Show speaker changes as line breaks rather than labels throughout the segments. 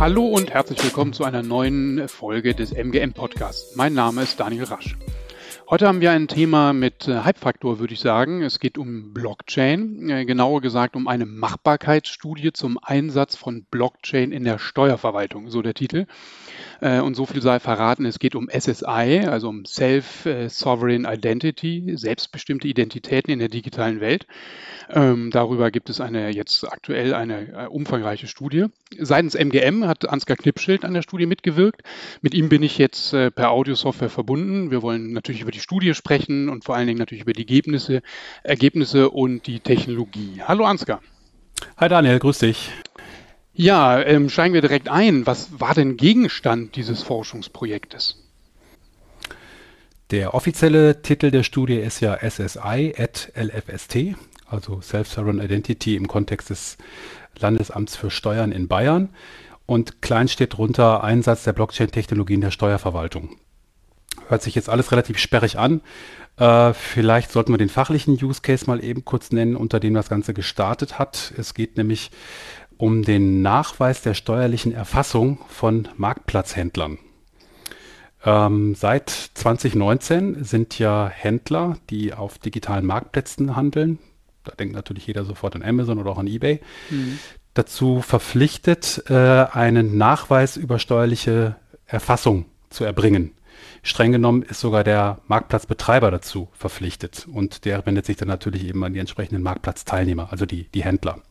Hallo und herzlich willkommen zu einer neuen Folge des MGM Podcasts. Mein Name ist Daniel Rasch. Heute haben wir ein Thema mit äh, Hype-Faktor, würde ich sagen. Es geht um Blockchain, äh, genauer gesagt um eine Machbarkeitsstudie zum Einsatz von Blockchain in der Steuerverwaltung, so der Titel. Äh, und so viel sei verraten, es geht um SSI, also um Self-Sovereign Identity, selbstbestimmte Identitäten in der digitalen Welt. Ähm, darüber gibt es eine jetzt aktuell eine umfangreiche Studie. Seitens MGM hat Ansgar Knipschild an der Studie mitgewirkt. Mit ihm bin ich jetzt äh, per Audiosoftware verbunden. Wir wollen natürlich über die Studie sprechen und vor allen Dingen natürlich über die Ergebnisse, Ergebnisse und die Technologie. Hallo Ansgar.
Hi Daniel, grüß dich.
Ja, ähm, steigen wir direkt ein. Was war denn Gegenstand dieses Forschungsprojektes?
Der offizielle Titel der Studie ist ja SSI at LFST, also Self-Sovereign Identity im Kontext des Landesamts für Steuern in Bayern. Und klein steht drunter Einsatz der Blockchain-Technologie in der Steuerverwaltung. Hört sich jetzt alles relativ sperrig an. Äh, vielleicht sollten wir den fachlichen Use Case mal eben kurz nennen, unter dem das Ganze gestartet hat. Es geht nämlich um den Nachweis der steuerlichen Erfassung von Marktplatzhändlern. Ähm, seit 2019 sind ja Händler, die auf digitalen Marktplätzen handeln, da denkt natürlich jeder sofort an Amazon oder auch an eBay, mhm. Dazu verpflichtet, äh, einen Nachweis über steuerliche Erfassung zu erbringen. Streng genommen ist sogar der Marktplatzbetreiber dazu verpflichtet und der wendet sich dann natürlich eben an die entsprechenden Marktplatzteilnehmer, also die, die Händler.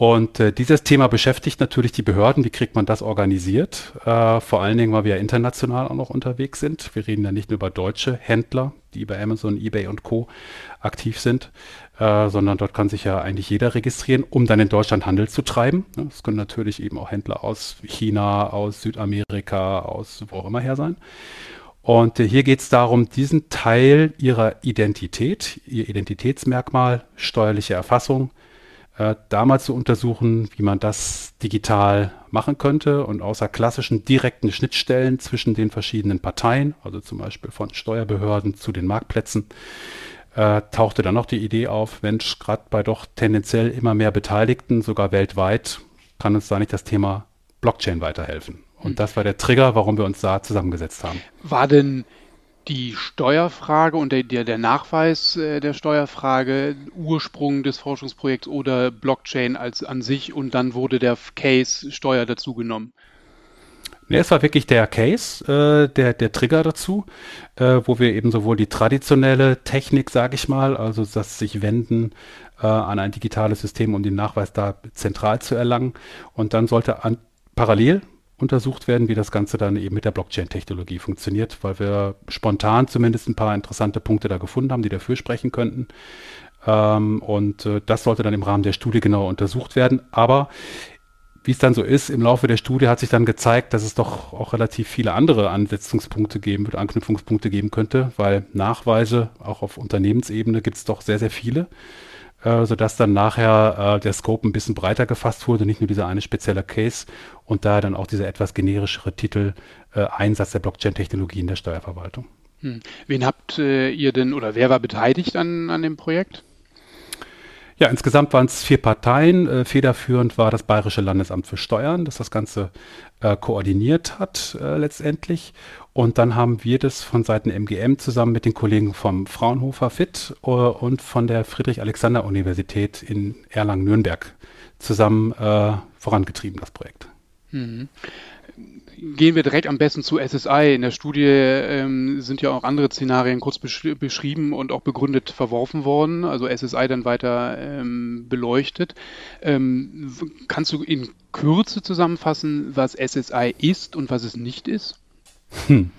Und äh, dieses Thema beschäftigt natürlich die Behörden. Wie kriegt man das organisiert? Äh, vor allen Dingen, weil wir ja international auch noch unterwegs sind. Wir reden ja nicht nur über deutsche Händler, die bei Amazon, eBay und Co. aktiv sind, äh, sondern dort kann sich ja eigentlich jeder registrieren, um dann in Deutschland Handel zu treiben. Es können natürlich eben auch Händler aus China, aus Südamerika, aus wo auch immer her sein. Und äh, hier geht es darum, diesen Teil ihrer Identität, ihr Identitätsmerkmal, steuerliche Erfassung, äh, da mal zu untersuchen, wie man das digital machen könnte und außer klassischen direkten Schnittstellen zwischen den verschiedenen Parteien, also zum Beispiel von Steuerbehörden zu den Marktplätzen, äh, tauchte dann noch die Idee auf, Mensch, gerade bei doch tendenziell immer mehr Beteiligten, sogar weltweit, kann uns da nicht das Thema Blockchain weiterhelfen. Und hm. das war der Trigger, warum wir uns da zusammengesetzt haben.
War denn die Steuerfrage und der, der, Nachweis äh, der Steuerfrage Ursprung des Forschungsprojekts oder Blockchain als an sich und dann wurde der Case Steuer dazugenommen?
Nee, es war wirklich der Case, äh, der, der Trigger dazu, äh, wo wir eben sowohl die traditionelle Technik, sage ich mal, also das sich wenden äh, an ein digitales System, um den Nachweis da zentral zu erlangen. Und dann sollte an, parallel untersucht werden, wie das Ganze dann eben mit der Blockchain-Technologie funktioniert, weil wir spontan zumindest ein paar interessante Punkte da gefunden haben, die dafür sprechen könnten. Ähm, und äh, das sollte dann im Rahmen der Studie genauer untersucht werden. Aber wie es dann so ist, im Laufe der Studie hat sich dann gezeigt, dass es doch auch relativ viele andere Ansetzungspunkte geben wird, Anknüpfungspunkte geben könnte, weil Nachweise auch auf Unternehmensebene gibt es doch sehr, sehr viele äh, sodass dann nachher äh, der Scope ein bisschen breiter gefasst wurde, nicht nur dieser eine spezielle Case und da dann auch dieser etwas generischere Titel äh, Einsatz der Blockchain-Technologie in der Steuerverwaltung.
Hm. Wen habt äh, ihr denn oder wer war beteiligt an, an dem Projekt?
Ja, insgesamt waren es vier Parteien. Äh, federführend war das Bayerische Landesamt für Steuern, das das Ganze äh, koordiniert hat äh, letztendlich. Und dann haben wir das von Seiten MGM zusammen mit den Kollegen vom Fraunhofer FIT uh, und von der Friedrich-Alexander-Universität in Erlangen-Nürnberg zusammen äh, vorangetrieben, das Projekt. Mhm.
Gehen wir direkt am besten zu SSI. In der Studie ähm, sind ja auch andere Szenarien kurz besch beschrieben und auch begründet verworfen worden, also SSI dann weiter ähm, beleuchtet. Ähm, kannst du in Kürze zusammenfassen, was SSI ist und was es nicht ist?
Hm.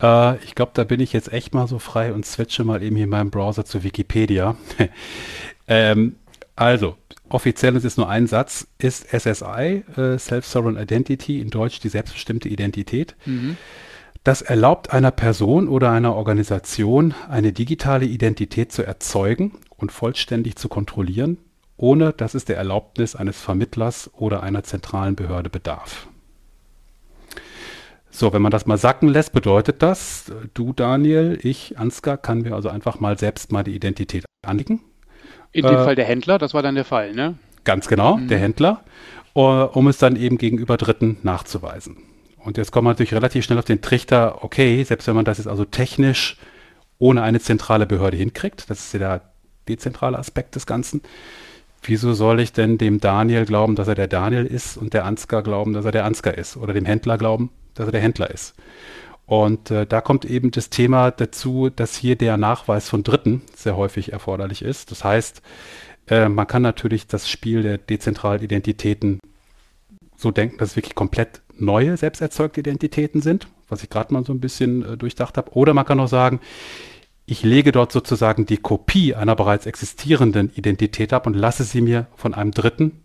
Äh, ich glaube, da bin ich jetzt echt mal so frei und switche mal eben hier in meinem Browser zu Wikipedia. ähm, also, offiziell ist es nur ein Satz, ist SSI, äh, Self-Sovereign Identity, in Deutsch die selbstbestimmte Identität. Mhm. Das erlaubt einer Person oder einer Organisation, eine digitale Identität zu erzeugen und vollständig zu kontrollieren, ohne dass es der Erlaubnis eines Vermittlers oder einer zentralen Behörde bedarf. So, wenn man das mal sacken lässt, bedeutet das, du Daniel, ich Ansgar, kann mir also einfach mal selbst mal die Identität anlegen.
In dem äh, Fall der Händler, das war dann der Fall, ne?
Ganz genau, mhm. der Händler. um es dann eben gegenüber Dritten nachzuweisen. Und jetzt kommt man natürlich relativ schnell auf den Trichter, okay, selbst wenn man das jetzt also technisch ohne eine zentrale Behörde hinkriegt, das ist ja der dezentrale Aspekt des Ganzen, wieso soll ich denn dem Daniel glauben, dass er der Daniel ist und der Ansgar glauben, dass er der Ansgar ist oder dem Händler glauben, dass er der Händler ist? Und äh, da kommt eben das Thema dazu, dass hier der Nachweis von Dritten sehr häufig erforderlich ist. Das heißt, äh, man kann natürlich das Spiel der dezentralen Identitäten so denken, dass es wirklich komplett neue selbsterzeugte Identitäten sind, was ich gerade mal so ein bisschen äh, durchdacht habe. Oder man kann auch sagen, ich lege dort sozusagen die Kopie einer bereits existierenden Identität ab und lasse sie mir von einem Dritten,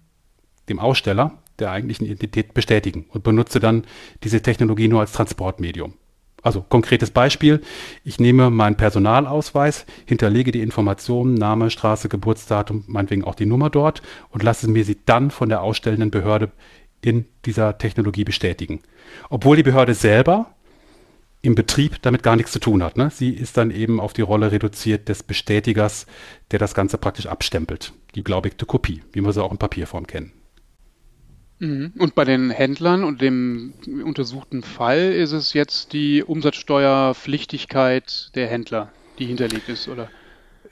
dem Aussteller der eigentlichen Identität, bestätigen und benutze dann diese Technologie nur als Transportmedium. Also konkretes Beispiel, ich nehme meinen Personalausweis, hinterlege die Informationen, Name, Straße, Geburtsdatum, meinetwegen auch die Nummer dort und lasse mir sie dann von der ausstellenden Behörde in dieser Technologie bestätigen. Obwohl die Behörde selber im Betrieb damit gar nichts zu tun hat. Ne? Sie ist dann eben auf die Rolle reduziert des Bestätigers, der das Ganze praktisch abstempelt. Die glaubigte Kopie, wie wir sie auch in Papierform kennen.
Mhm. Und bei den Händlern und dem untersuchten Fall ist es jetzt die Umsatzsteuerpflichtigkeit der Händler, die hinterlegt ist, oder?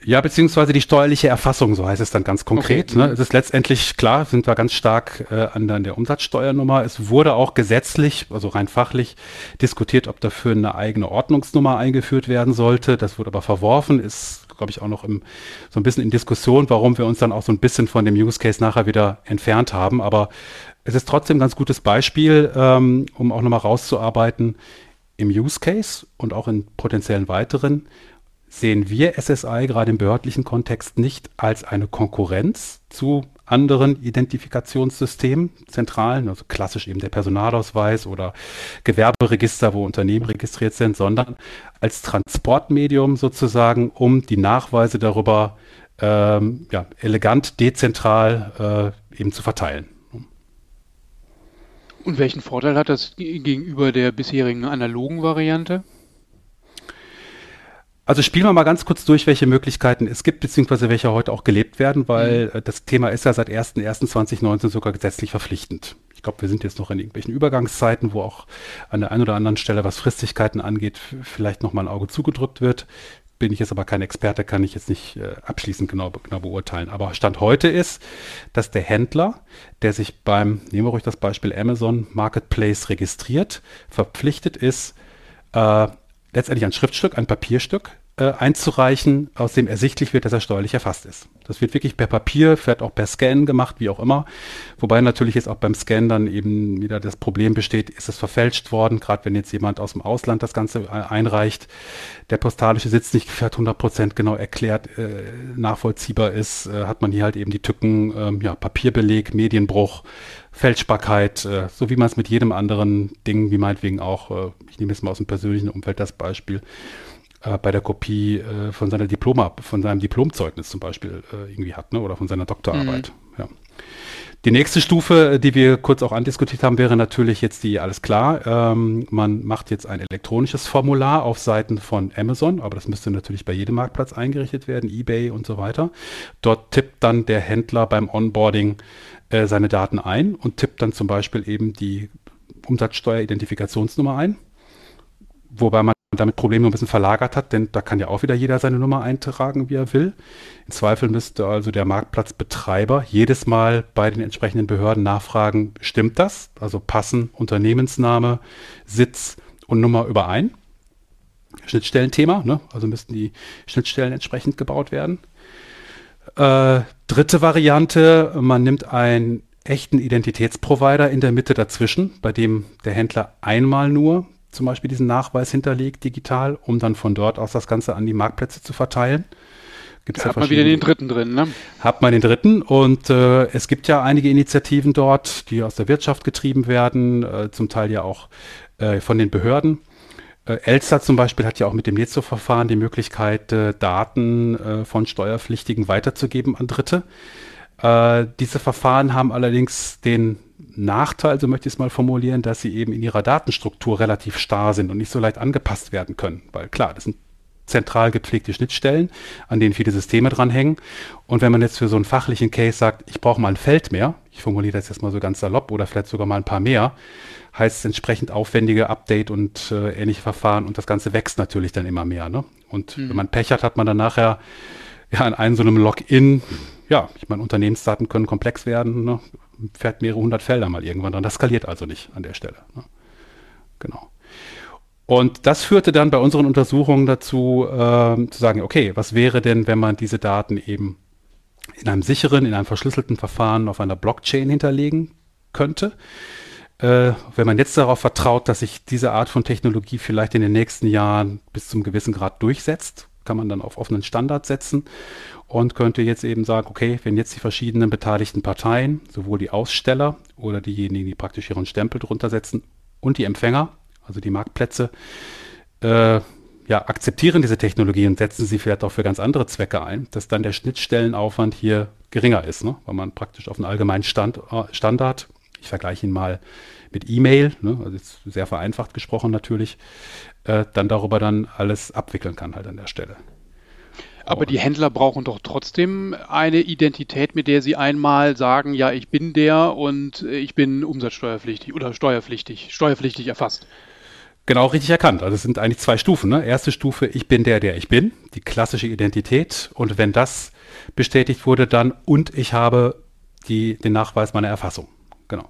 Ja, beziehungsweise die steuerliche Erfassung, so heißt es dann ganz konkret. Okay. Ne? Es ist letztendlich klar, sind wir ganz stark äh, an, an der Umsatzsteuernummer. Es wurde auch gesetzlich, also rein fachlich, diskutiert, ob dafür eine eigene Ordnungsnummer eingeführt werden sollte. Das wurde aber verworfen, ist, glaube ich, auch noch im, so ein bisschen in Diskussion, warum wir uns dann auch so ein bisschen von dem Use Case nachher wieder entfernt haben. Aber es ist trotzdem ein ganz gutes Beispiel, ähm, um auch nochmal rauszuarbeiten, im Use Case und auch in potenziellen weiteren sehen wir SSI gerade im behördlichen Kontext nicht als eine Konkurrenz zu anderen Identifikationssystemen, zentralen, also klassisch eben der Personalausweis oder Gewerberegister, wo Unternehmen registriert sind, sondern als Transportmedium sozusagen, um die Nachweise darüber ähm, ja, elegant, dezentral äh, eben zu verteilen.
Und welchen Vorteil hat das gegenüber der bisherigen analogen Variante?
Also spielen wir mal ganz kurz durch, welche Möglichkeiten es gibt, beziehungsweise welche heute auch gelebt werden, weil mhm. Äh, das Thema ist ja seit 1.1.2019 sogar gesetzlich verpflichtend. Ich glaube, wir sind jetzt noch in irgendwelchen Übergangszeiten, wo auch an der einen oder anderen Stelle, was Fristigkeiten angeht, vielleicht nochmal ein Auge zugedrückt wird. Bin ich jetzt aber kein Experte, kann ich jetzt nicht äh, abschließend genau, genau beurteilen. Aber Stand heute ist, dass der Händler, der sich beim, nehmen wir ruhig das Beispiel Amazon Marketplace registriert, verpflichtet ist, äh, letztendlich ein Schriftstück, ein Papierstück äh, einzureichen, aus dem ersichtlich wird, dass er steuerlich erfasst ist. Das wird wirklich per Papier, vielleicht auch per Scan gemacht, wie auch immer. Wobei natürlich jetzt auch beim Scan dann eben wieder das Problem besteht, ist es verfälscht worden, gerade wenn jetzt jemand aus dem Ausland das Ganze äh, einreicht, der postalische Sitz nicht vielleicht 100 Prozent genau erklärt, äh, nachvollziehbar ist, äh, hat man hier halt eben die Tücken, ähm, ja, Papierbeleg, Medienbruch, Fälschbarkeit, äh, so wie man es mit jedem anderen Ding, wie meinetwegen auch, äh, ich nehme jetzt mal aus dem persönlichen Umfeld das Beispiel, äh, bei der Kopie äh, von seiner Diploma, von seinem Diplomzeugnis zum Beispiel äh, irgendwie hat, ne? oder von seiner Doktorarbeit. Mhm. Ja. Die nächste Stufe, die wir kurz auch andiskutiert haben, wäre natürlich jetzt die, alles klar, ähm, man macht jetzt ein elektronisches Formular auf Seiten von Amazon, aber das müsste natürlich bei jedem Marktplatz eingerichtet werden, eBay und so weiter. Dort tippt dann der Händler beim Onboarding äh, seine Daten ein und tippt dann zum Beispiel eben die Umsatzsteueridentifikationsnummer ein, wobei man damit Probleme ein bisschen verlagert hat, denn da kann ja auch wieder jeder seine Nummer eintragen, wie er will. Im Zweifel müsste also der Marktplatzbetreiber jedes Mal bei den entsprechenden Behörden nachfragen, stimmt das? Also passen Unternehmensname, Sitz und Nummer überein? Schnittstellenthema, ne? also müssten die Schnittstellen entsprechend gebaut werden. Äh, dritte Variante, man nimmt einen echten Identitätsprovider in der Mitte dazwischen, bei dem der Händler einmal nur zum Beispiel diesen Nachweis hinterlegt digital, um dann von dort aus das Ganze an die Marktplätze zu verteilen.
Gibt's da ja hat man wieder den dritten drin, ne?
Hat man den dritten und äh, es gibt ja einige Initiativen dort, die aus der Wirtschaft getrieben werden, äh, zum Teil ja auch äh, von den Behörden. Äh, Elster zum Beispiel hat ja auch mit dem Netzo-Verfahren die Möglichkeit, äh, Daten äh, von Steuerpflichtigen weiterzugeben an Dritte. Diese Verfahren haben allerdings den Nachteil, so möchte ich es mal formulieren, dass sie eben in ihrer Datenstruktur relativ starr sind und nicht so leicht angepasst werden können. Weil klar, das sind zentral gepflegte Schnittstellen, an denen viele Systeme dranhängen. Und wenn man jetzt für so einen fachlichen Case sagt, ich brauche mal ein Feld mehr, ich formuliere das jetzt mal so ganz salopp oder vielleicht sogar mal ein paar mehr, heißt es entsprechend aufwendige Update und äh, ähnliche Verfahren und das Ganze wächst natürlich dann immer mehr. Ne? Und mhm. wenn man Pech hat, hat man dann nachher ja in einem so einem Login, ja, ich meine, Unternehmensdaten können komplex werden, ne? Fährt mehrere hundert Felder mal irgendwann dran. Das skaliert also nicht an der Stelle. Ne? Genau. Und das führte dann bei unseren Untersuchungen dazu, äh, zu sagen, okay, was wäre denn, wenn man diese Daten eben in einem sicheren, in einem verschlüsselten Verfahren auf einer Blockchain hinterlegen könnte? Äh, wenn man jetzt darauf vertraut, dass sich diese Art von Technologie vielleicht in den nächsten Jahren bis zum gewissen Grad durchsetzt, kann man dann auf offenen Standard setzen und könnte jetzt eben sagen, okay, wenn jetzt die verschiedenen beteiligten Parteien, sowohl die Aussteller oder diejenigen, die praktisch ihren Stempel drunter setzen und die Empfänger, also die Marktplätze, äh, ja, akzeptieren diese Technologie und setzen sie vielleicht auch für ganz andere Zwecke ein, dass dann der Schnittstellenaufwand hier geringer ist, ne? weil man praktisch auf einen allgemeinen Stand, äh, Standard, ich vergleiche ihn mal mit E-Mail, ne? also sehr vereinfacht gesprochen natürlich, äh, dann darüber dann alles abwickeln kann halt an der Stelle.
Aber die Händler brauchen doch trotzdem eine Identität, mit der sie einmal sagen, ja, ich bin der und ich bin umsatzsteuerpflichtig oder steuerpflichtig, steuerpflichtig erfasst.
Genau richtig erkannt. Also es sind eigentlich zwei Stufen. Ne? Erste Stufe, ich bin der, der ich bin, die klassische Identität. Und wenn das bestätigt wurde, dann und ich habe die, den Nachweis meiner Erfassung. Genau.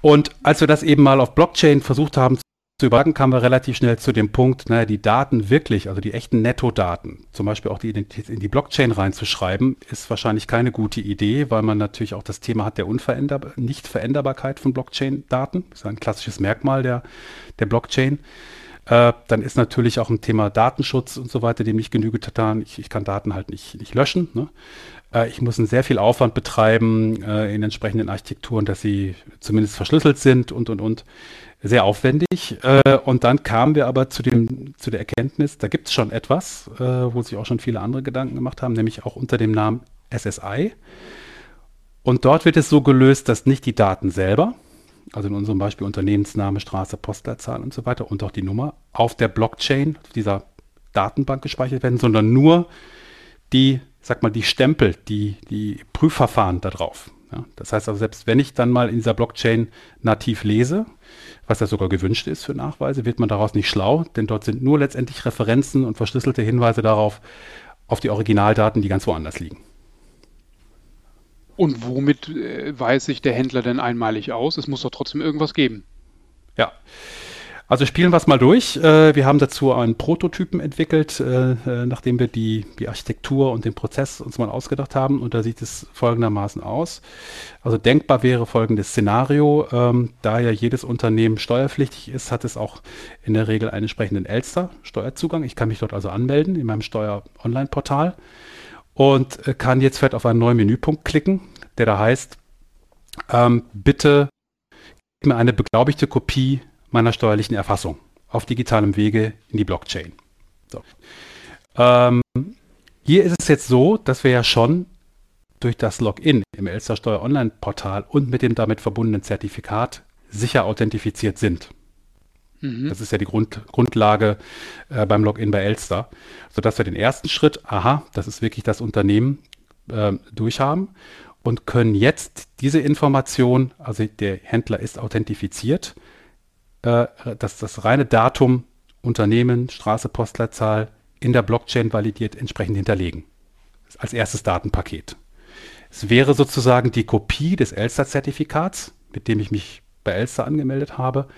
Und als wir das eben mal auf Blockchain versucht haben zu übertragen, kamen wir relativ schnell zu dem Punkt, naja, die Daten wirklich, also die echten Netto-Daten, zum Beispiel auch die Identität in die Blockchain reinzuschreiben, ist wahrscheinlich keine gute Idee, weil man natürlich auch das Thema hat der Unveränderbar Nicht-Veränderbarkeit von Blockchain-Daten. Das ist ein klassisches Merkmal der, der Blockchain. Äh, dann ist natürlich auch ein Thema Datenschutz und so weiter, dem nicht Genüge getan. Ich, ich kann Daten halt nicht, nicht löschen. Ne? Äh, ich muss einen sehr viel Aufwand betreiben äh, in entsprechenden Architekturen, dass sie zumindest verschlüsselt sind und, und, und sehr aufwendig. Äh, und dann kamen wir aber zu, dem, zu der Erkenntnis, da gibt es schon etwas, wo sich auch schon viele andere Gedanken gemacht haben, nämlich auch unter dem Namen SSI. Und dort wird es so gelöst, dass nicht die Daten selber, also in unserem Beispiel Unternehmensname, Straße, Postleitzahl und so weiter und auch die Nummer, auf der Blockchain, dieser Datenbank gespeichert werden, sondern nur die, sag mal, die Stempel, die, die Prüfverfahren da drauf. Ja, das heißt also, selbst wenn ich dann mal in dieser Blockchain nativ lese, was ja sogar gewünscht ist für Nachweise, wird man daraus nicht schlau, denn dort sind nur letztendlich Referenzen und verschlüsselte Hinweise darauf, auf die Originaldaten, die ganz woanders liegen.
Und womit äh, weiß sich der Händler denn einmalig aus? Es muss doch trotzdem irgendwas geben.
Ja, also spielen wir es mal durch. Äh, wir haben dazu einen Prototypen entwickelt, äh, äh, nachdem wir die, die Architektur und den Prozess uns mal ausgedacht haben. Und da sieht es folgendermaßen aus. Also denkbar wäre folgendes Szenario. Ähm, da ja jedes Unternehmen steuerpflichtig ist, hat es auch in der Regel einen entsprechenden Elster-Steuerzugang. Ich kann mich dort also anmelden in meinem Steuer-Online-Portal und kann jetzt vielleicht auf einen neuen Menüpunkt klicken, der da heißt, ähm, bitte gib mir eine beglaubigte Kopie meiner steuerlichen Erfassung auf digitalem Wege in die Blockchain. So. Ähm, hier ist es jetzt so, dass wir ja schon durch das Login im Elster Steuer Online Portal und mit dem damit verbundenen Zertifikat sicher authentifiziert sind. Mhm. Das ist ja die Grund, Grundlage äh, beim Login bei Elster, sodass wir den ersten Schritt, aha, das ist wirklich das Unternehmen, äh, durchhaben und können jetzt diese Information, also der Händler ist authentifiziert, äh, dass das reine Datum, Unternehmen, Straße, Postleitzahl in der Blockchain validiert entsprechend hinterlegen. Als erstes Datenpaket. Es wäre sozusagen die Kopie des Elster-Zertifikats, mit dem ich mich bei Elster angemeldet habe,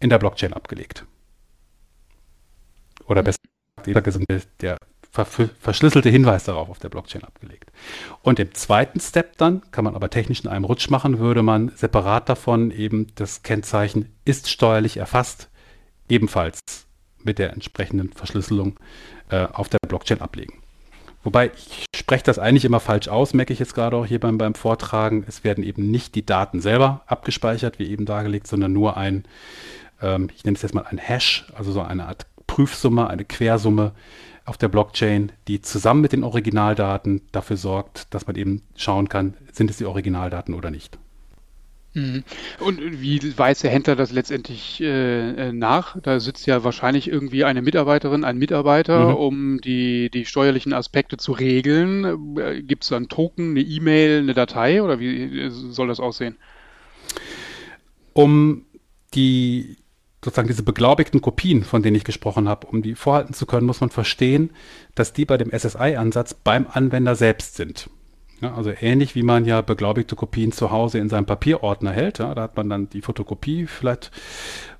in der Blockchain abgelegt. Oder besser gesagt, der verschlüsselte Hinweis darauf auf der Blockchain abgelegt. Und im zweiten Step dann, kann man aber technisch in einem Rutsch machen, würde man separat davon eben das Kennzeichen ist steuerlich erfasst, ebenfalls mit der entsprechenden Verschlüsselung äh, auf der Blockchain ablegen. Wobei ich spreche das eigentlich immer falsch aus, merke ich jetzt gerade auch hier beim, beim Vortragen. Es werden eben nicht die Daten selber abgespeichert, wie eben dargelegt, sondern nur ein, ähm, ich nenne es jetzt mal ein Hash, also so eine Art Prüfsumme, eine Quersumme, auf der Blockchain, die zusammen mit den Originaldaten dafür sorgt, dass man eben schauen kann, sind es die Originaldaten oder nicht.
Mhm. Und wie weiß der Händler das letztendlich äh, äh, nach? Da sitzt ja wahrscheinlich irgendwie eine Mitarbeiterin, ein Mitarbeiter, mhm. um die, die steuerlichen Aspekte zu regeln. Äh, Gibt es da einen Token, eine E-Mail, eine Datei oder wie äh, soll das aussehen?
Um die sozusagen diese beglaubigten Kopien, von denen ich gesprochen habe, um die vorhalten zu können, muss man verstehen, dass die bei dem SSI-Ansatz beim Anwender selbst sind. Ja, also ähnlich wie man ja beglaubigte Kopien zu Hause in seinem Papierordner hält. Ja, da hat man dann die Fotokopie vielleicht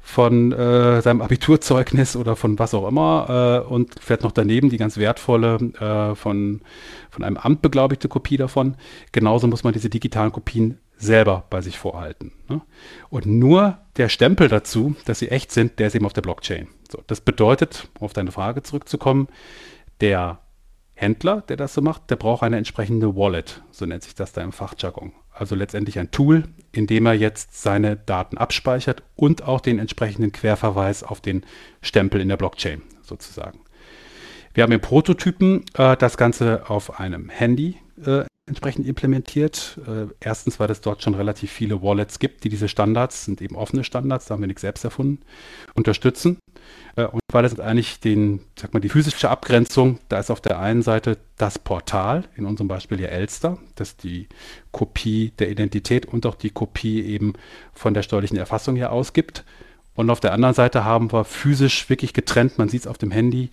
von äh, seinem Abiturzeugnis oder von was auch immer äh, und fährt noch daneben die ganz wertvolle äh, von, von einem Amt beglaubigte Kopie davon. Genauso muss man diese digitalen Kopien selber bei sich vorhalten. Ne? Und nur der Stempel dazu, dass sie echt sind, der ist eben auf der Blockchain. So, das bedeutet, um auf deine Frage zurückzukommen, der Händler, der das so macht, der braucht eine entsprechende Wallet, so nennt sich das da im Fachjargon. Also letztendlich ein Tool, in dem er jetzt seine Daten abspeichert und auch den entsprechenden Querverweis auf den Stempel in der Blockchain sozusagen. Wir haben im Prototypen äh, das Ganze auf einem Handy äh, entsprechend implementiert. Äh, erstens, weil es dort schon relativ viele Wallets gibt, die diese Standards, sind eben offene Standards, da haben wir nichts selbst erfunden, unterstützen. Äh, und weil es eigentlich den, sag mal, die physische Abgrenzung, da ist auf der einen Seite das Portal, in unserem Beispiel ja Elster, das die Kopie der Identität und auch die Kopie eben von der steuerlichen Erfassung hier ausgibt. Und auf der anderen Seite haben wir physisch wirklich getrennt, man sieht es auf dem Handy,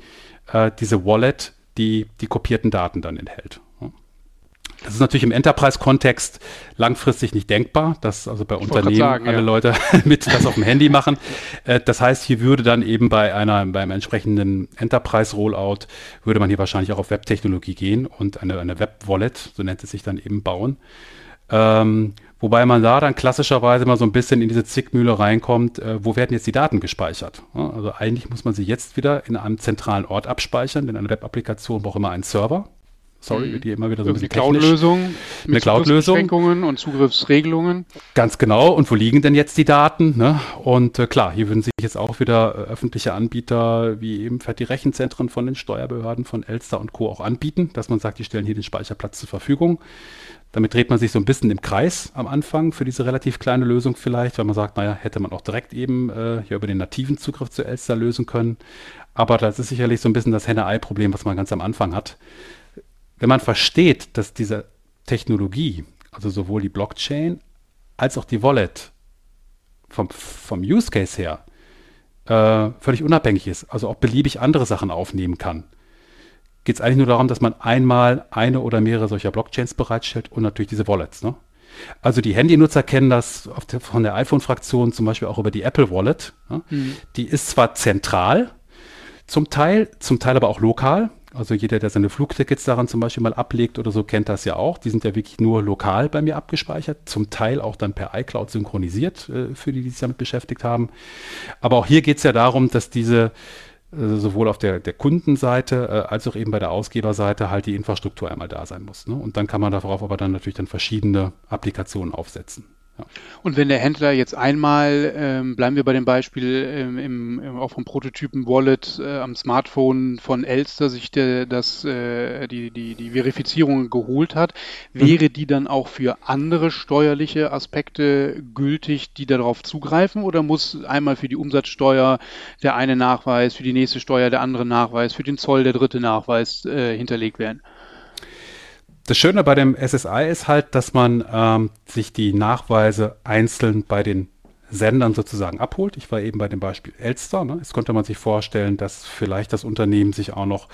äh, diese Wallet, die die kopierten Daten dann enthält. Das ist natürlich im Enterprise-Kontext langfristig nicht denkbar, dass also bei ich Unternehmen sagen, alle ja. Leute mit das auf dem Handy machen. Äh, das heißt, hier würde dann eben bei einer, beim entsprechenden Enterprise-Rollout würde man hier wahrscheinlich auch auf Web-Technologie gehen und eine, eine Web-Wallet, so nennt es sich dann eben, bauen. Ähm, wobei man da dann klassischerweise mal so ein bisschen in diese Zickmühle reinkommt, äh, wo werden jetzt die Daten gespeichert? Ja, also eigentlich muss man sie jetzt wieder in einem zentralen Ort abspeichern, denn eine Web-Applikation braucht immer einen Server. Sorry, mhm. die immer wieder so ein bisschen
Cloud-Lösung
eine Cloud-Lösung.
und Zugriffsregelungen.
Ganz genau. Und wo liegen denn jetzt die Daten? Ne? Und äh, klar, hier würden sich jetzt auch wieder äh, öffentliche Anbieter wie eben die Rechenzentren von den Steuerbehörden von Elster und Co. auch anbieten, dass man sagt, die stellen hier den Speicherplatz zur Verfügung. Damit dreht man sich so ein bisschen im Kreis am Anfang für diese relativ kleine Lösung vielleicht, weil man sagt, naja, hätte man auch direkt eben äh, hier über den nativen Zugriff zu Elster lösen können. Aber das ist sicherlich so ein bisschen das Henne-Ei-Problem, was man ganz am Anfang hat wenn man versteht, dass diese Technologie, also sowohl die Blockchain als auch die Wallet vom, vom Use Case her äh, völlig unabhängig ist, also auch beliebig andere Sachen aufnehmen kann, geht es eigentlich nur darum, dass man einmal eine oder mehrere solcher Blockchains bereitstellt und natürlich diese Wallets. Ne? Also die Handynutzer kennen das der, von der iPhone-Fraktion zum Beispiel auch über die Apple Wallet. Ne? Mhm. Die ist zwar zentral zum Teil, zum Teil aber auch lokal. Also jeder, der seine Flugtickets daran zum Beispiel mal ablegt oder so, kennt das ja auch. Die sind ja wirklich nur lokal bei mir abgespeichert, zum Teil auch dann per iCloud synchronisiert, äh, für die, die sich damit beschäftigt haben. Aber auch hier geht es ja darum, dass diese äh, sowohl auf der, der Kundenseite äh, als auch eben bei der Ausgeberseite halt die Infrastruktur einmal da sein muss. Ne? Und dann kann man darauf aber dann natürlich dann verschiedene Applikationen aufsetzen.
Ja. Und wenn der Händler jetzt einmal, ähm, bleiben wir bei dem Beispiel ähm, im, im, auch vom Prototypen Wallet äh, am Smartphone von Elster sich der, das, äh, die, die, die Verifizierung geholt hat, mhm. wäre die dann auch für andere steuerliche Aspekte gültig, die darauf zugreifen oder muss einmal für die Umsatzsteuer der eine Nachweis, für die nächste Steuer der andere Nachweis, für den Zoll der dritte Nachweis äh, hinterlegt werden?
Das Schöne bei dem SSI ist halt, dass man ähm, sich die Nachweise einzeln bei den Sendern sozusagen abholt. Ich war eben bei dem Beispiel Elster. Ne? Jetzt konnte man sich vorstellen, dass vielleicht das Unternehmen sich auch noch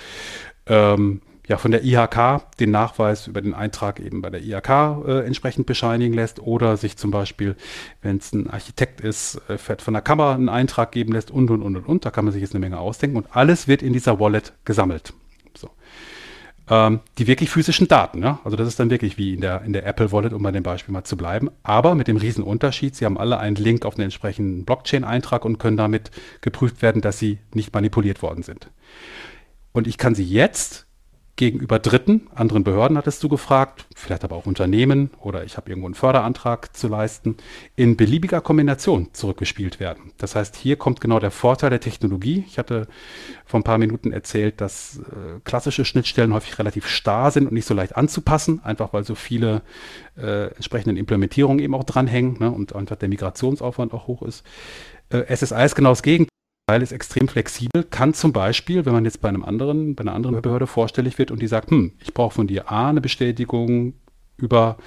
ähm, ja, von der IHK den Nachweis über den Eintrag eben bei der IHK äh, entsprechend bescheinigen lässt oder sich zum Beispiel, wenn es ein Architekt ist, äh, von der Kammer einen Eintrag geben lässt und, und, und, und, und. Da kann man sich jetzt eine Menge ausdenken und alles wird in dieser Wallet gesammelt ähm, die wirklich physischen Daten. Ja? Also das ist dann wirklich wie in der, in der Apple Wallet, um bei dem Beispiel mal zu bleiben. Aber mit dem riesen Unterschied, Sie haben alle einen Link auf einen entsprechenden Blockchain-Eintrag und können damit geprüft werden, dass Sie nicht manipuliert worden sind. Und ich kann Sie jetzt gegenüber Dritten, anderen Behörden hattest du gefragt, vielleicht aber auch Unternehmen oder ich habe irgendwo einen Förderantrag zu leisten, in beliebiger Kombination zurückgespielt werden. Das heißt, hier kommt genau der Vorteil der Technologie. Ich hatte vor ein paar Minuten erzählt, dass äh, klassische Schnittstellen häufig relativ starr sind und nicht so leicht anzupassen, einfach weil so viele äh, entsprechenden Implementierungen eben auch dranhängen ne, und einfach der Migrationsaufwand auch hoch ist. Äh, SSI ist genau das Gegenteil ist extrem flexibel, kann zum Beispiel, wenn man jetzt bei einem anderen, bei einer anderen Behörde vorstellig wird und die sagt, hm, ich brauche von dir A eine Bestätigung über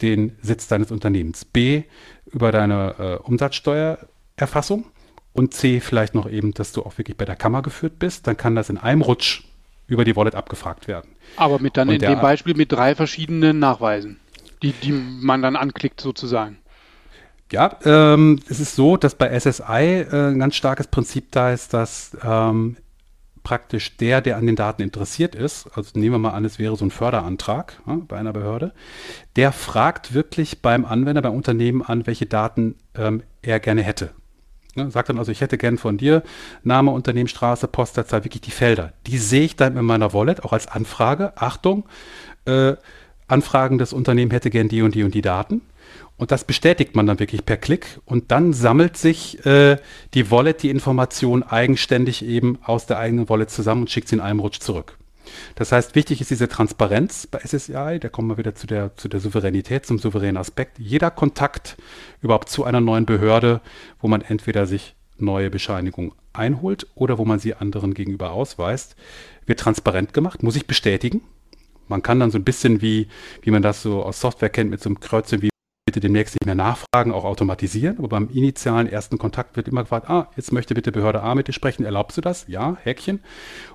den Sitz deines Unternehmens, B über deine äh, Umsatzsteuererfassung und C vielleicht noch eben, dass du auch wirklich bei der Kammer geführt bist, dann kann das in einem Rutsch über die Wallet abgefragt werden.
Aber mit dann und in dem Beispiel mit drei verschiedenen Nachweisen, die, die man dann anklickt sozusagen.
Ja, ähm, es ist so, dass bei SSI äh, ein ganz starkes Prinzip da ist, dass ähm, praktisch der, der an den Daten interessiert ist, also nehmen wir mal an, es wäre so ein Förderantrag ja, bei einer Behörde, der fragt wirklich beim Anwender, beim Unternehmen an, welche Daten ähm, er gerne hätte. Ja, sagt dann also, ich hätte gern von dir Name, Unternehmen, Straße, Postleitzahl, wirklich die Felder. Die sehe ich dann in meiner Wallet auch als Anfrage. Achtung, äh, Anfragen des Unternehmens hätte gern die und die und die Daten. Und das bestätigt man dann wirklich per Klick. Und dann sammelt sich äh, die Wallet die Information eigenständig eben aus der eigenen Wallet zusammen und schickt sie in einem Rutsch zurück. Das heißt, wichtig ist diese Transparenz bei SSI. Da kommen wir wieder zu der, zu der Souveränität, zum souveränen Aspekt. Jeder Kontakt überhaupt zu einer neuen Behörde, wo man entweder sich neue Bescheinigungen einholt oder wo man sie anderen gegenüber ausweist, wird transparent gemacht, muss ich bestätigen. Man kann dann so ein bisschen wie, wie man das so aus Software kennt, mit so einem Kreuzchen wie bitte demnächst nicht mehr nachfragen, auch automatisieren. Aber beim initialen ersten Kontakt wird immer gefragt, ah, jetzt möchte bitte Behörde A mit dir sprechen, erlaubst du das? Ja, Häkchen.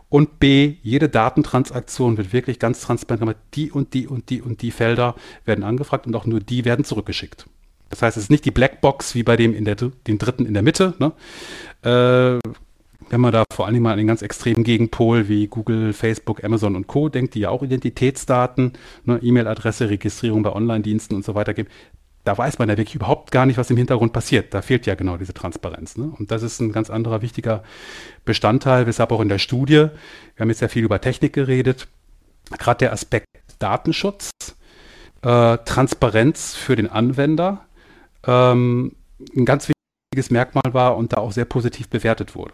Und B, jede Datentransaktion wird wirklich ganz transparent gemacht. Die und die und die und die Felder werden angefragt und auch nur die werden zurückgeschickt. Das heißt, es ist nicht die Blackbox wie bei dem in der, den dritten in der Mitte. Ne? Äh, wenn man da vor allem mal an den ganz extremen Gegenpol wie Google, Facebook, Amazon und Co. denkt, die ja auch Identitätsdaten, ne, E-Mail-Adresse, Registrierung bei Online-Diensten und so weiter geben, da weiß man ja wirklich überhaupt gar nicht, was im Hintergrund passiert. Da fehlt ja genau diese Transparenz. Ne? Und das ist ein ganz anderer wichtiger Bestandteil, weshalb auch in der Studie, wir haben jetzt sehr viel über Technik geredet, gerade der Aspekt Datenschutz, äh, Transparenz für den Anwender ähm, ein ganz wichtiges Merkmal war und da auch sehr positiv bewertet wurde.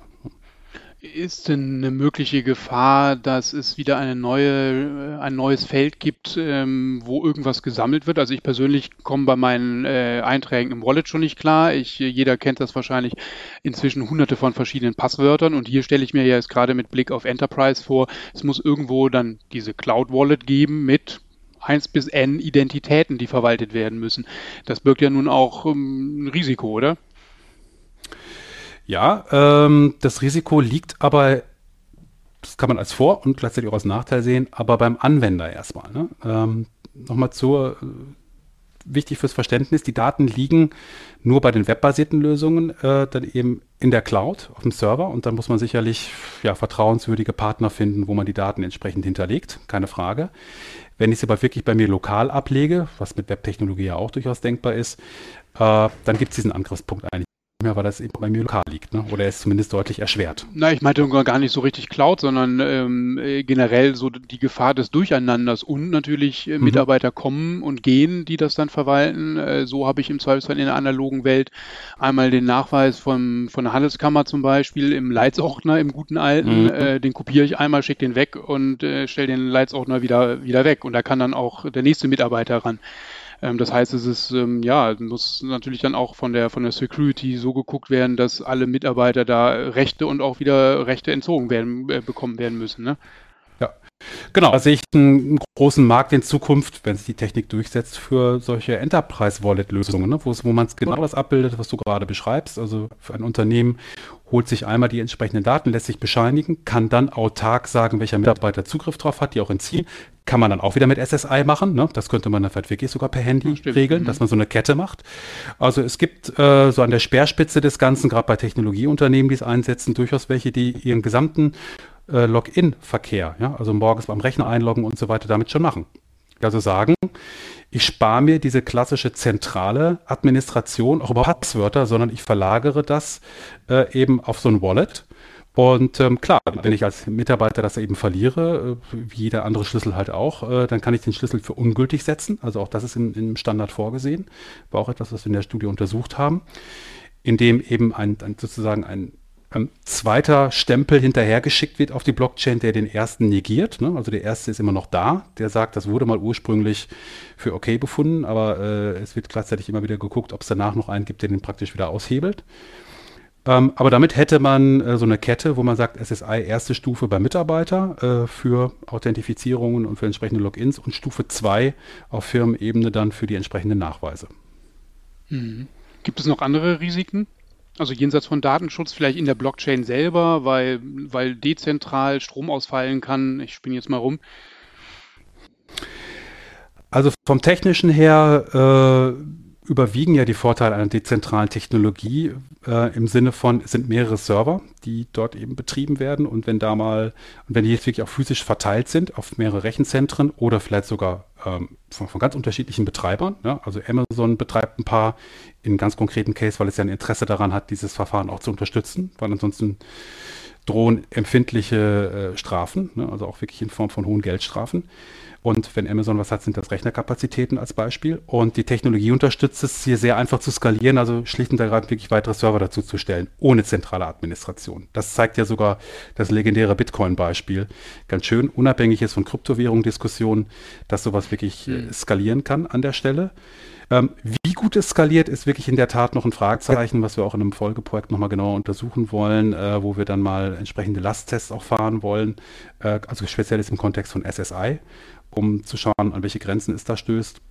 Ist denn eine mögliche Gefahr, dass es wieder eine neue, äh, ein neues Feld gibt, ähm, wo irgendwas gesammelt wird? Also ich persönlich komme bei meinen äh, Einträgen im Wallet schon nicht klar. Ich, jeder kennt das wahrscheinlich inzwischen hunderte von verschiedenen Passwörtern und hier stelle ich mir jetzt gerade mit Blick auf Enterprise vor, es muss irgendwo dann diese Cloud Wallet geben mit 1 bis N Identitäten, die verwaltet werden müssen. Das birgt ja nun auch ähm, ein Risiko, oder?
Ja, ähm, das Risiko liegt aber, das kann man als Vor- und gleichzeitig auch als Nachteil sehen, aber beim Anwender erstmal. Ne? Ähm, Nochmal zur, äh, wichtig fürs Verständnis, die Daten liegen nur bei den webbasierten Lösungen äh, dann eben in der Cloud, auf dem Server und dann muss man sicherlich ja, vertrauenswürdige Partner finden, wo man die Daten entsprechend hinterlegt, keine Frage. Wenn ich es aber wirklich bei mir lokal ablege, was mit Webtechnologie ja auch durchaus denkbar ist, äh, dann gibt es diesen Angriffspunkt eigentlich mehr, weil das eben bei mir lokal liegt, ne? oder er ist zumindest deutlich erschwert.
Na, ich meinte gar nicht so richtig Cloud, sondern ähm, äh, generell so die Gefahr des Durcheinanders und natürlich äh, mhm. Mitarbeiter kommen und gehen, die das dann verwalten. Äh, so habe ich im Zweifelsfall in der analogen Welt einmal den Nachweis vom, von der Handelskammer zum Beispiel im Leitsordner, im guten alten, mhm. äh, den kopiere ich einmal, schicke den weg und äh, stelle den Leitsordner wieder, wieder weg und da kann dann auch der nächste Mitarbeiter ran. Ähm, das heißt, es ist, ähm, ja, muss natürlich dann auch von der, von der Security so geguckt werden, dass alle Mitarbeiter da Rechte und auch wieder Rechte entzogen werden, äh, bekommen werden müssen. Ne?
Ja, Genau, da sehe ich einen großen Markt in Zukunft, wenn sich die Technik durchsetzt, für solche Enterprise-Wallet-Lösungen, ne? wo, man es genau das abbildet, was du gerade beschreibst. Also für ein Unternehmen holt sich einmal die entsprechenden Daten, lässt sich bescheinigen, kann dann autark sagen, welcher Mitarbeiter Zugriff drauf hat, die auch entziehen. Kann man dann auch wieder mit SSI machen. Ne? Das könnte man dann vielleicht wirklich sogar per Handy ja, regeln, mhm. dass man so eine Kette macht. Also es gibt äh, so an der Speerspitze des Ganzen, gerade bei Technologieunternehmen, die es einsetzen, durchaus welche, die ihren gesamten äh, Login-Verkehr, ja, also morgens beim Rechner einloggen und so weiter, damit schon machen. Also sagen, ich spare mir diese klassische zentrale Administration, auch über Passwörter, sondern ich verlagere das äh, eben auf so ein Wallet Und ähm, klar, wenn ich als Mitarbeiter das eben verliere, äh, wie jeder andere Schlüssel halt auch, äh, dann kann ich den Schlüssel für ungültig setzen. Also auch das ist im, im Standard vorgesehen. War auch etwas, was wir in der Studie untersucht haben, indem eben ein, ein sozusagen ein ein zweiter Stempel hinterhergeschickt wird auf die Blockchain, der den ersten negiert. Ne? Also der erste ist immer noch da, der sagt, das wurde mal ursprünglich für okay befunden, aber äh, es wird gleichzeitig immer wieder geguckt, ob es danach noch einen gibt, der den praktisch wieder aushebelt. Ähm, aber damit hätte man äh, so eine Kette, wo man sagt, SSI erste Stufe bei Mitarbeiter äh, für Authentifizierungen und für entsprechende Logins und Stufe 2 auf Firmenebene dann für die entsprechenden Nachweise.
Mhm. Gibt es noch andere Risiken? Also jenseits von Datenschutz vielleicht in der Blockchain selber, weil, weil dezentral Strom ausfallen kann. Ich spinne jetzt mal rum.
Also vom technischen her äh, überwiegen ja die Vorteile einer dezentralen Technologie äh, im Sinne von, es sind mehrere Server, die dort eben betrieben werden und wenn da mal, und wenn die jetzt wirklich auch physisch verteilt sind auf mehrere Rechenzentren oder vielleicht sogar ähm, von, von, ganz unterschiedlichen Betreibern, ja, also Amazon betreibt ein paar in ganz konkreten Case, weil es ja ein Interesse daran hat, dieses Verfahren auch zu unterstützen, weil ansonsten drohen empfindliche äh, Strafen, ne, also auch wirklich in Form von hohen Geldstrafen. Und wenn Amazon was hat, sind das Rechnerkapazitäten als Beispiel. Und die Technologie unterstützt es, hier sehr einfach zu skalieren, also schlicht und ergreifend wirklich weitere Server dazu zu stellen, ohne zentrale Administration. Das zeigt ja sogar das legendäre Bitcoin-Beispiel. Ganz schön, unabhängig ist von Kryptowährung-Diskussionen, dass sowas wirklich äh, skalieren kann an der Stelle. Ähm, wie gut es skaliert, ist wirklich in der Tat noch ein Fragezeichen, was wir auch in einem Folgeprojekt nochmal genauer untersuchen wollen, äh, wo wir dann mal entsprechende Lasttests auch fahren wollen, äh, also speziell ist im Kontext von SSI um zu schauen, an welche Grenzen es da stößt.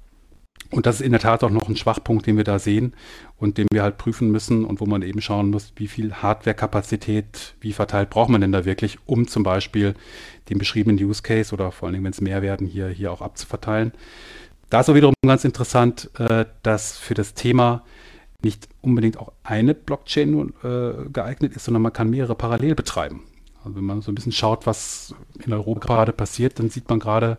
Und das ist in der Tat auch noch ein Schwachpunkt, den wir da sehen und den wir halt prüfen müssen und wo man eben schauen muss, wie viel Hardwarekapazität, wie verteilt braucht man denn da wirklich, um zum Beispiel den beschriebenen Use Case oder vor allen Dingen, wenn es mehr werden, hier, hier auch abzuverteilen. Da ist auch wiederum ganz interessant, äh, dass für das Thema nicht unbedingt auch eine Blockchain äh, geeignet ist, sondern man kann mehrere parallel betreiben. Also wenn man so ein bisschen schaut, was in Europa gerade passiert, dann sieht man gerade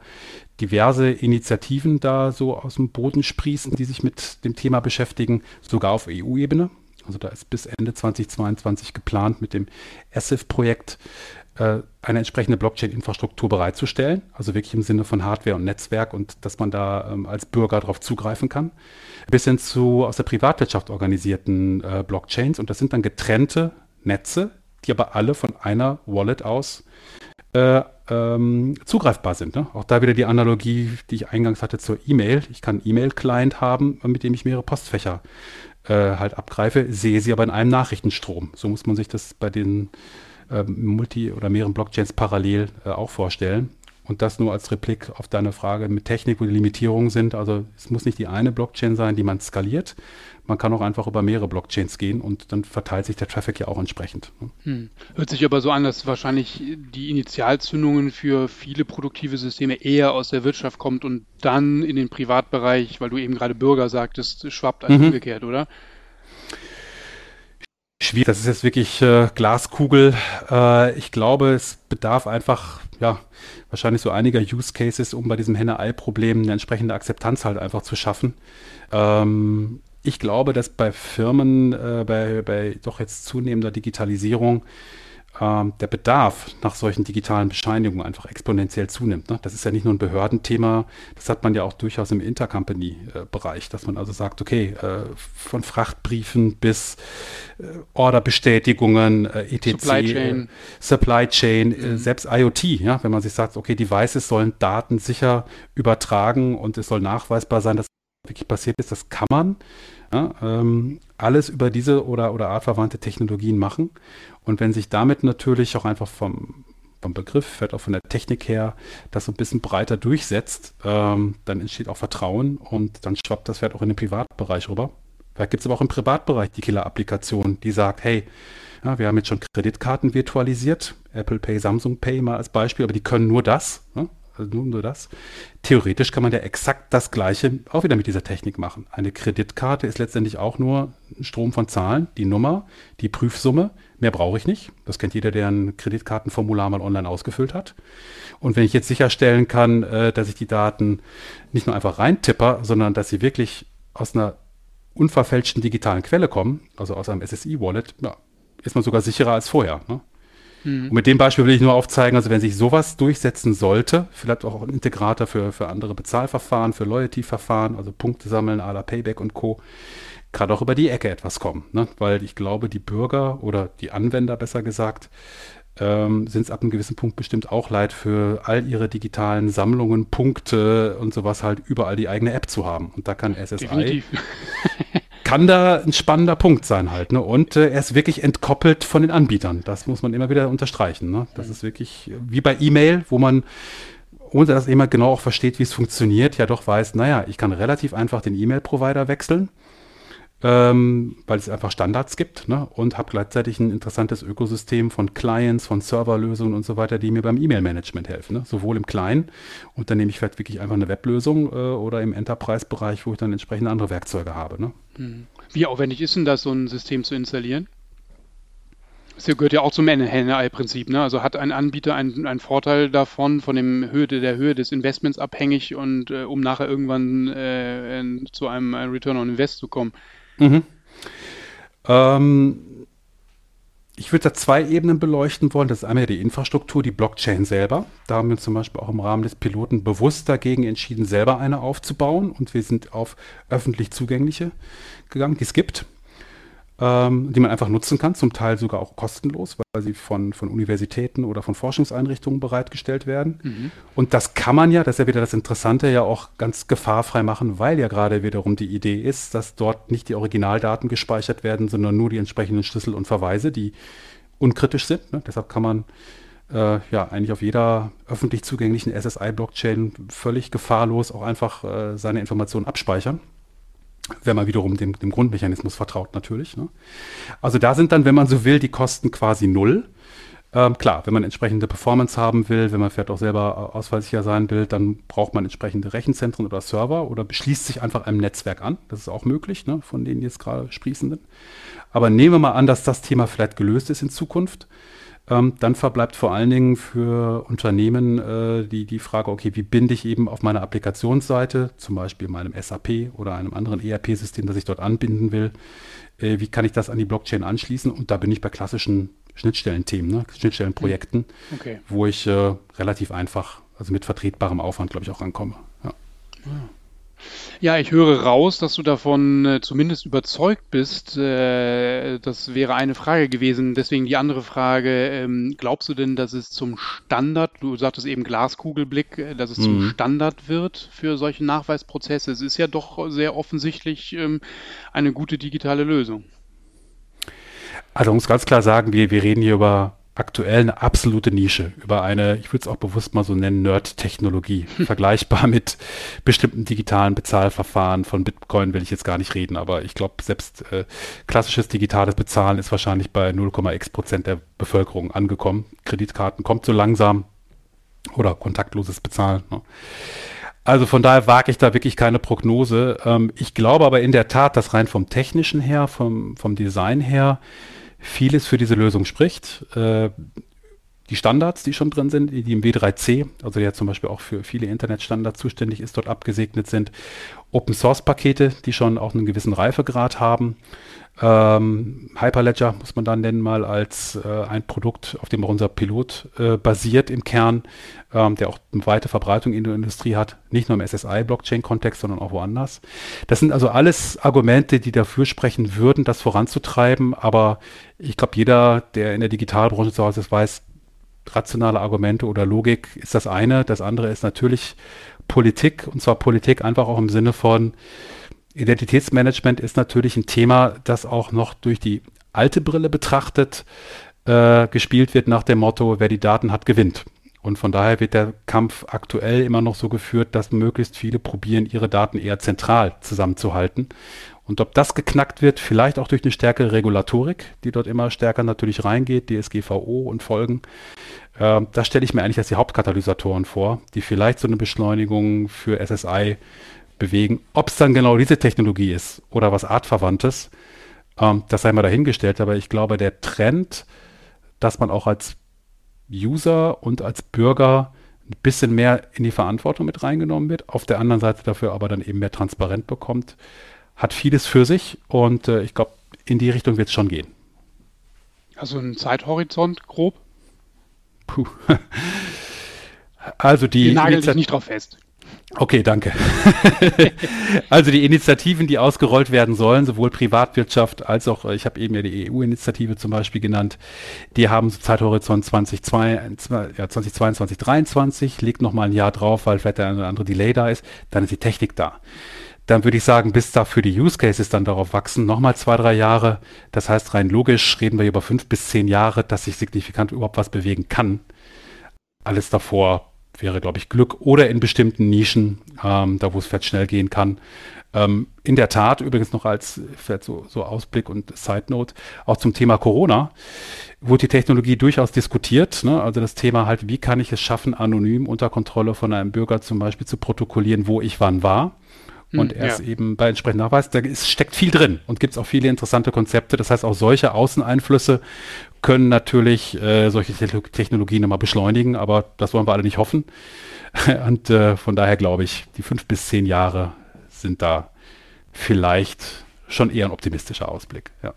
diverse Initiativen da so aus dem Boden sprießen, die sich mit dem Thema beschäftigen, sogar auf EU-Ebene. Also da ist bis Ende 2022 geplant, mit dem ESIF-Projekt äh, eine entsprechende Blockchain-Infrastruktur bereitzustellen, also wirklich im Sinne von Hardware und Netzwerk und dass man da ähm, als Bürger darauf zugreifen kann, bis hin zu aus der Privatwirtschaft organisierten äh, Blockchains und das sind dann getrennte Netze, die aber alle von einer Wallet aus äh, ähm, zugreifbar sind. Ne? Auch da wieder die Analogie, die ich eingangs hatte zur E-Mail. Ich kann einen E-Mail-Client haben, mit dem ich mehrere Postfächer äh, halt abgreife, sehe sie aber in einem Nachrichtenstrom. So muss man sich das bei den äh, Multi- oder mehreren Blockchains parallel äh, auch vorstellen. Und das nur als Replik auf deine Frage mit Technik, wo die Limitierungen sind. Also es muss nicht die eine Blockchain sein, die man skaliert, man kann auch einfach über mehrere Blockchains gehen und dann verteilt sich der Traffic ja auch entsprechend.
Ne? Hm. Hört sich aber so an, dass wahrscheinlich die Initialzündungen für viele produktive Systeme eher aus der Wirtschaft kommt und dann in den Privatbereich, weil du eben gerade Bürger sagtest, schwappt als mhm. umgekehrt, oder?
Schwierig, das ist jetzt wirklich äh, Glaskugel. Äh, ich glaube, es bedarf einfach, ja, wahrscheinlich so einiger Use Cases, um bei diesem Henne-Ei-Problem eine entsprechende Akzeptanz halt einfach zu schaffen. Ähm, ich glaube, dass bei Firmen, äh, bei, bei doch jetzt zunehmender Digitalisierung, ähm, der Bedarf nach solchen digitalen Bescheinigungen einfach exponentiell zunimmt. Ne? Das ist ja nicht nur ein Behördenthema, das hat man ja auch durchaus im Intercompany-Bereich, dass man also sagt, okay, äh, von Frachtbriefen bis äh, Orderbestätigungen, äh, etc., Supply Chain, Supply Chain mhm. selbst IoT, ja, wenn man sich sagt, okay, Devices sollen Daten sicher übertragen und es soll nachweisbar sein, dass wirklich passiert ist, das kann man ja, ähm, alles über diese oder, oder artverwandte Technologien machen. Und wenn sich damit natürlich auch einfach vom, vom Begriff, vielleicht auch von der Technik her, das so ein bisschen breiter durchsetzt, ähm, dann entsteht auch Vertrauen und dann schwappt das vielleicht auch in den Privatbereich rüber. Vielleicht gibt es aber auch im Privatbereich die Killer-Applikation, die sagt, hey, ja, wir haben jetzt schon Kreditkarten virtualisiert, Apple Pay, Samsung Pay mal als Beispiel, aber die können nur das. Ne? Also nur, nur das. Theoretisch kann man ja exakt das Gleiche auch wieder mit dieser Technik machen. Eine Kreditkarte ist letztendlich auch nur ein Strom von Zahlen, die Nummer, die Prüfsumme. Mehr brauche ich nicht. Das kennt jeder, der ein Kreditkartenformular mal online ausgefüllt hat. Und wenn ich jetzt sicherstellen kann, äh, dass ich die Daten nicht nur einfach reintipper, sondern dass sie wirklich aus einer unverfälschten digitalen Quelle kommen, also aus einem SSI-Wallet, ja, ist man sogar sicherer als vorher. Ne? Mhm. Und mit dem Beispiel will ich nur aufzeigen, also wenn sich sowas durchsetzen sollte, vielleicht auch ein Integrator für, für andere Bezahlverfahren, für Loyalty-Verfahren, also Punkte sammeln, à la Payback und Co., gerade auch über die Ecke etwas kommen. Ne? Weil ich glaube, die Bürger oder die Anwender besser gesagt, ähm, sind es ab einem gewissen Punkt bestimmt auch leid, für all ihre digitalen Sammlungen, Punkte und sowas halt überall die eigene App zu haben. Und da kann SSI kann da ein spannender Punkt sein halt. Ne? Und äh, er ist wirklich entkoppelt von den Anbietern. Das muss man immer wieder unterstreichen. Ne? Das ist wirklich wie bei E-Mail, wo man ohne dass jemand genau auch versteht, wie es funktioniert, ja doch weiß, naja, ich kann relativ einfach den E-Mail-Provider wechseln ähm, weil es einfach Standards gibt ne? und habe gleichzeitig ein interessantes Ökosystem von Clients, von Serverlösungen und so weiter, die mir beim E-Mail-Management helfen. Ne? Sowohl im Kleinen und dann nehme ich vielleicht wirklich einfach eine Weblösung äh, oder im Enterprise-Bereich, wo ich dann entsprechende andere Werkzeuge habe. Ne?
Hm. Wie aufwendig ist denn das, so ein System zu installieren? Das gehört ja auch zum Henne-Ei-Prinzip. Ne? Also hat ein Anbieter einen, einen Vorteil davon, von dem Höhe, der Höhe des Investments abhängig und äh, um nachher irgendwann äh, zu einem Return on Invest zu kommen. Mhm.
Ähm, ich würde da zwei Ebenen beleuchten wollen. Das ist einmal die Infrastruktur, die Blockchain selber. Da haben wir zum Beispiel auch im Rahmen des Piloten bewusst dagegen entschieden, selber eine aufzubauen. Und wir sind auf öffentlich zugängliche gegangen, die es gibt ähm, die man einfach nutzen kann, zum Teil sogar auch kostenlos, weil sie von, von Universitäten oder von Forschungseinrichtungen bereitgestellt werden. Mhm. Und das kann man ja, das ist ja wieder das Interessante, ja auch ganz gefahrfrei machen, weil ja gerade wiederum die Idee ist, dass dort nicht die Originaldaten gespeichert werden, sondern nur die entsprechenden Schlüssel und Verweise, die unkritisch sind. Ne? Deshalb kann man äh, ja eigentlich auf jeder öffentlich zugänglichen SSI-Blockchain völlig gefahrlos auch einfach äh, seine Informationen abspeichern wenn man wiederum dem, dem Grundmechanismus vertraut natürlich. Ne? Also da sind dann, wenn man so will, die Kosten quasi null. Ähm, klar, wenn man entsprechende Performance haben will, wenn man vielleicht auch selber äh, ausfallsicher sein will, dann braucht man entsprechende Rechenzentren oder Server oder beschließt sich einfach einem Netzwerk an. Das ist auch möglich, ne, von denen jetzt gerade sprießenden. Aber nehmen wir mal an, dass das Thema vielleicht gelöst ist in Zukunft ähm, dann verbleibt vor allen Dingen für Unternehmen äh, die, die Frage, okay, wie binde ich eben auf meiner Applikationsseite, zum Beispiel meinem SAP oder einem anderen ERP-System, das ich dort anbinden will, äh, wie kann ich das an die Blockchain anschließen? Und da bin ich bei klassischen Schnittstellenthemen, ne? Schnittstellenprojekten, okay. wo ich äh, relativ einfach, also mit vertretbarem Aufwand, glaube ich, auch rankomme.
Ja. ich höre raus, dass du davon äh, zumindest überzeugt bist. Äh, das wäre eine Frage gewesen. Deswegen die andere Frage, ähm, glaubst du denn, dass es zum Standard, du sagtest eben Glaskugelblick, äh, dass es mhm. zum Standard wird für solche Nachweisprozesse? Es ist ja doch sehr offensichtlich ähm, eine gute digitale Lösung.
Also man muss ganz klar sagen, wir, wir reden hier über aktuell eine absolute Nische über eine, ich würde es auch bewusst mal so nennen, Nerd-Technologie. Hm. Vergleichbar mit bestimmten digitalen Bezahlverfahren von Bitcoin will ich jetzt gar nicht reden, aber ich glaube, selbst äh, klassisches digitales Bezahlen ist wahrscheinlich bei 0,x Prozent der Bevölkerung angekommen. Kreditkarten kommt so langsam oder kontaktloses Bezahlen. Ne? Also von daher wage ich da wirklich keine Prognose. Ähm, ich glaube aber in der Tat, dass rein vom technischen her, vom, vom Design her, vieles für diese Lösung spricht. Äh, die Standards, die schon drin sind, die im W3C, also der zum Beispiel auch für viele Internetstandards zuständig ist, dort abgesegnet sind. Open Source Pakete, die schon auch einen gewissen Reifegrad haben. Ähm, Hyperledger muss man dann nennen, mal als äh, ein Produkt, auf dem auch unser Pilot äh, basiert im Kern, ähm, der auch eine weite Verbreitung in der Industrie hat, nicht nur im SSI-Blockchain-Kontext, sondern auch woanders. Das sind also alles Argumente, die dafür sprechen würden, das voranzutreiben, aber ich glaube, jeder, der in der Digitalbranche zu Hause ist, weiß, rationale Argumente oder Logik ist das eine. Das andere ist natürlich Politik, und zwar Politik einfach auch im Sinne von, Identitätsmanagement ist natürlich ein Thema, das auch noch durch die alte Brille betrachtet äh, gespielt wird nach dem Motto, wer die Daten hat, gewinnt. Und von daher wird der Kampf aktuell immer noch so geführt, dass möglichst viele probieren, ihre Daten eher zentral zusammenzuhalten. Und ob das geknackt wird, vielleicht auch durch eine stärkere Regulatorik, die dort immer stärker natürlich reingeht, DSGVO und Folgen, äh, das stelle ich mir eigentlich als die Hauptkatalysatoren vor, die vielleicht so eine Beschleunigung für SSI bewegen. Ob es dann genau diese Technologie ist oder was Artverwandtes, ähm, das sei mal dahingestellt. Aber ich glaube, der Trend, dass man auch als User und als Bürger ein bisschen mehr in die Verantwortung mit reingenommen wird, auf der anderen Seite dafür aber dann eben mehr transparent bekommt, hat vieles für sich und äh, ich glaube, in die Richtung wird es schon gehen.
Also ein Zeithorizont grob?
Puh. Also die.
Wir nageln dich nicht drauf fest.
Okay, danke. also die Initiativen, die ausgerollt werden sollen, sowohl Privatwirtschaft als auch, ich habe eben ja die EU-Initiative zum Beispiel genannt, die haben so Zeithorizont 2022, ja, 2022, 2023, liegt nochmal ein Jahr drauf, weil vielleicht ein oder andere Delay da ist, dann ist die Technik da. Dann würde ich sagen, bis dafür die Use Cases dann darauf wachsen, nochmal zwei, drei Jahre. Das heißt, rein logisch reden wir über fünf bis zehn Jahre, dass sich signifikant überhaupt was bewegen kann. Alles davor wäre, glaube ich, Glück oder in bestimmten Nischen, ähm, da wo es vielleicht schnell gehen kann. Ähm, in der Tat, übrigens noch als vielleicht so, so Ausblick und Side Note, auch zum Thema Corona wurde die Technologie durchaus diskutiert. Ne? Also das Thema halt, wie kann ich es schaffen, anonym unter Kontrolle von einem Bürger zum Beispiel zu protokollieren, wo ich wann war und hm, er es eben bei entsprechendem Nachweis, da ist, steckt viel drin und gibt es auch viele interessante Konzepte. Das heißt, auch solche Außeneinflüsse können natürlich äh, solche Technologien nochmal beschleunigen, aber das wollen wir alle nicht hoffen. Und äh, von daher glaube ich, die fünf bis zehn Jahre sind da vielleicht schon eher ein optimistischer Ausblick. Ja.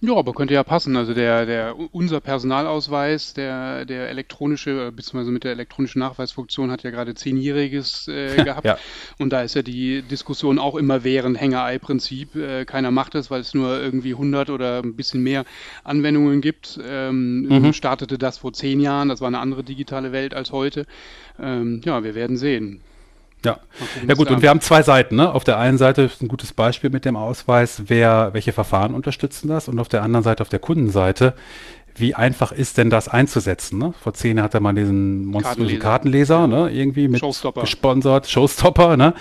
Ja, aber könnte ja passen. Also der, der, unser Personalausweis, der, der elektronische, beziehungsweise mit der elektronischen Nachweisfunktion hat ja gerade zehnjähriges äh, gehabt. ja. Und da ist ja die Diskussion auch immer während Hängerei-Prinzip. Äh, keiner macht es, weil es nur irgendwie 100 oder ein bisschen mehr Anwendungen gibt. Ähm, mhm. Startete das vor zehn Jahren. Das war eine andere digitale Welt als heute. Ähm, ja, wir werden sehen.
Ja, ja gut, und wir haben zwei Seiten. Ne? Auf der einen Seite ist ein gutes Beispiel mit dem Ausweis, wer, welche Verfahren unterstützen das und auf der anderen Seite, auf der Kundenseite, wie einfach ist denn das einzusetzen? Ne? Vor zehn Jahren hatte man diesen monströsen Kartenleser, Kartenleser ne? irgendwie mit Showstopper. gesponsert, Showstopper. Ne?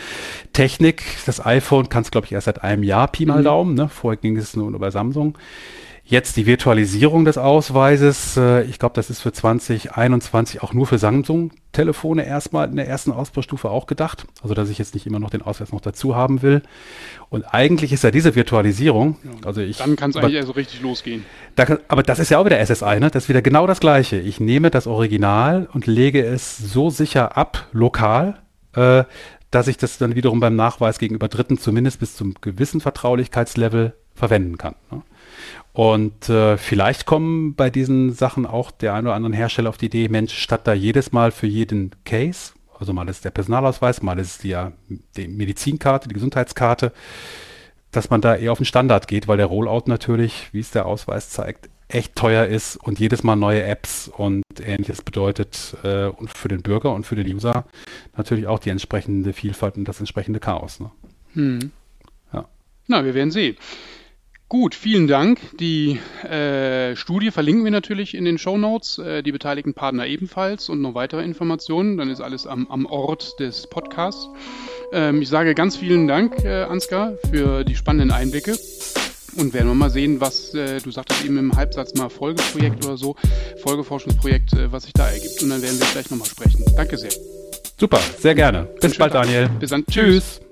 Technik, das iPhone kann es, glaube ich, erst seit einem Jahr, Pi mal mhm. Daumen. Ne? Vorher ging es nur über Samsung. Jetzt die Virtualisierung des Ausweises. Äh, ich glaube, das ist für 2021 auch nur für Samsung-Telefone erstmal in der ersten Ausbaustufe auch gedacht. Also, dass ich jetzt nicht immer noch den Ausweis noch dazu haben will. Und eigentlich ist ja diese Virtualisierung, also ich.
Dann kann es eigentlich also richtig losgehen.
Da aber das ist ja auch wieder SSI, ne? Das ist wieder genau das Gleiche. Ich nehme das Original und lege es so sicher ab, lokal, äh, dass ich das dann wiederum beim Nachweis gegenüber Dritten zumindest bis zum gewissen Vertraulichkeitslevel verwenden kann. Ne? Und äh, vielleicht kommen bei diesen Sachen auch der ein oder anderen Hersteller auf die Idee, Mensch, statt da jedes Mal für jeden Case, also mal ist der Personalausweis, mal ist die, die Medizinkarte, die Gesundheitskarte, dass man da eher auf den Standard geht, weil der Rollout natürlich, wie es der Ausweis zeigt, echt teuer ist und jedes Mal neue Apps und ähnliches bedeutet äh, und für den Bürger und für den User natürlich auch die entsprechende Vielfalt und das entsprechende Chaos. Ne? Hm.
Ja. Na, wir werden sehen. Gut, vielen Dank. Die äh, Studie verlinken wir natürlich in den Show Notes, äh, die beteiligten Partner ebenfalls und noch weitere Informationen. Dann ist alles am, am Ort des Podcasts. Ähm, ich sage ganz vielen Dank, äh, Ansgar, für die spannenden Einblicke. Und werden wir mal sehen, was, äh, du sagtest eben im Halbsatz mal Folgeprojekt oder so, Folgeforschungsprojekt, äh, was sich da ergibt. Und dann werden wir gleich nochmal sprechen. Danke sehr.
Super, sehr gerne. Bis bald, Daniel.
Bis dann. Tschüss. Tschüss.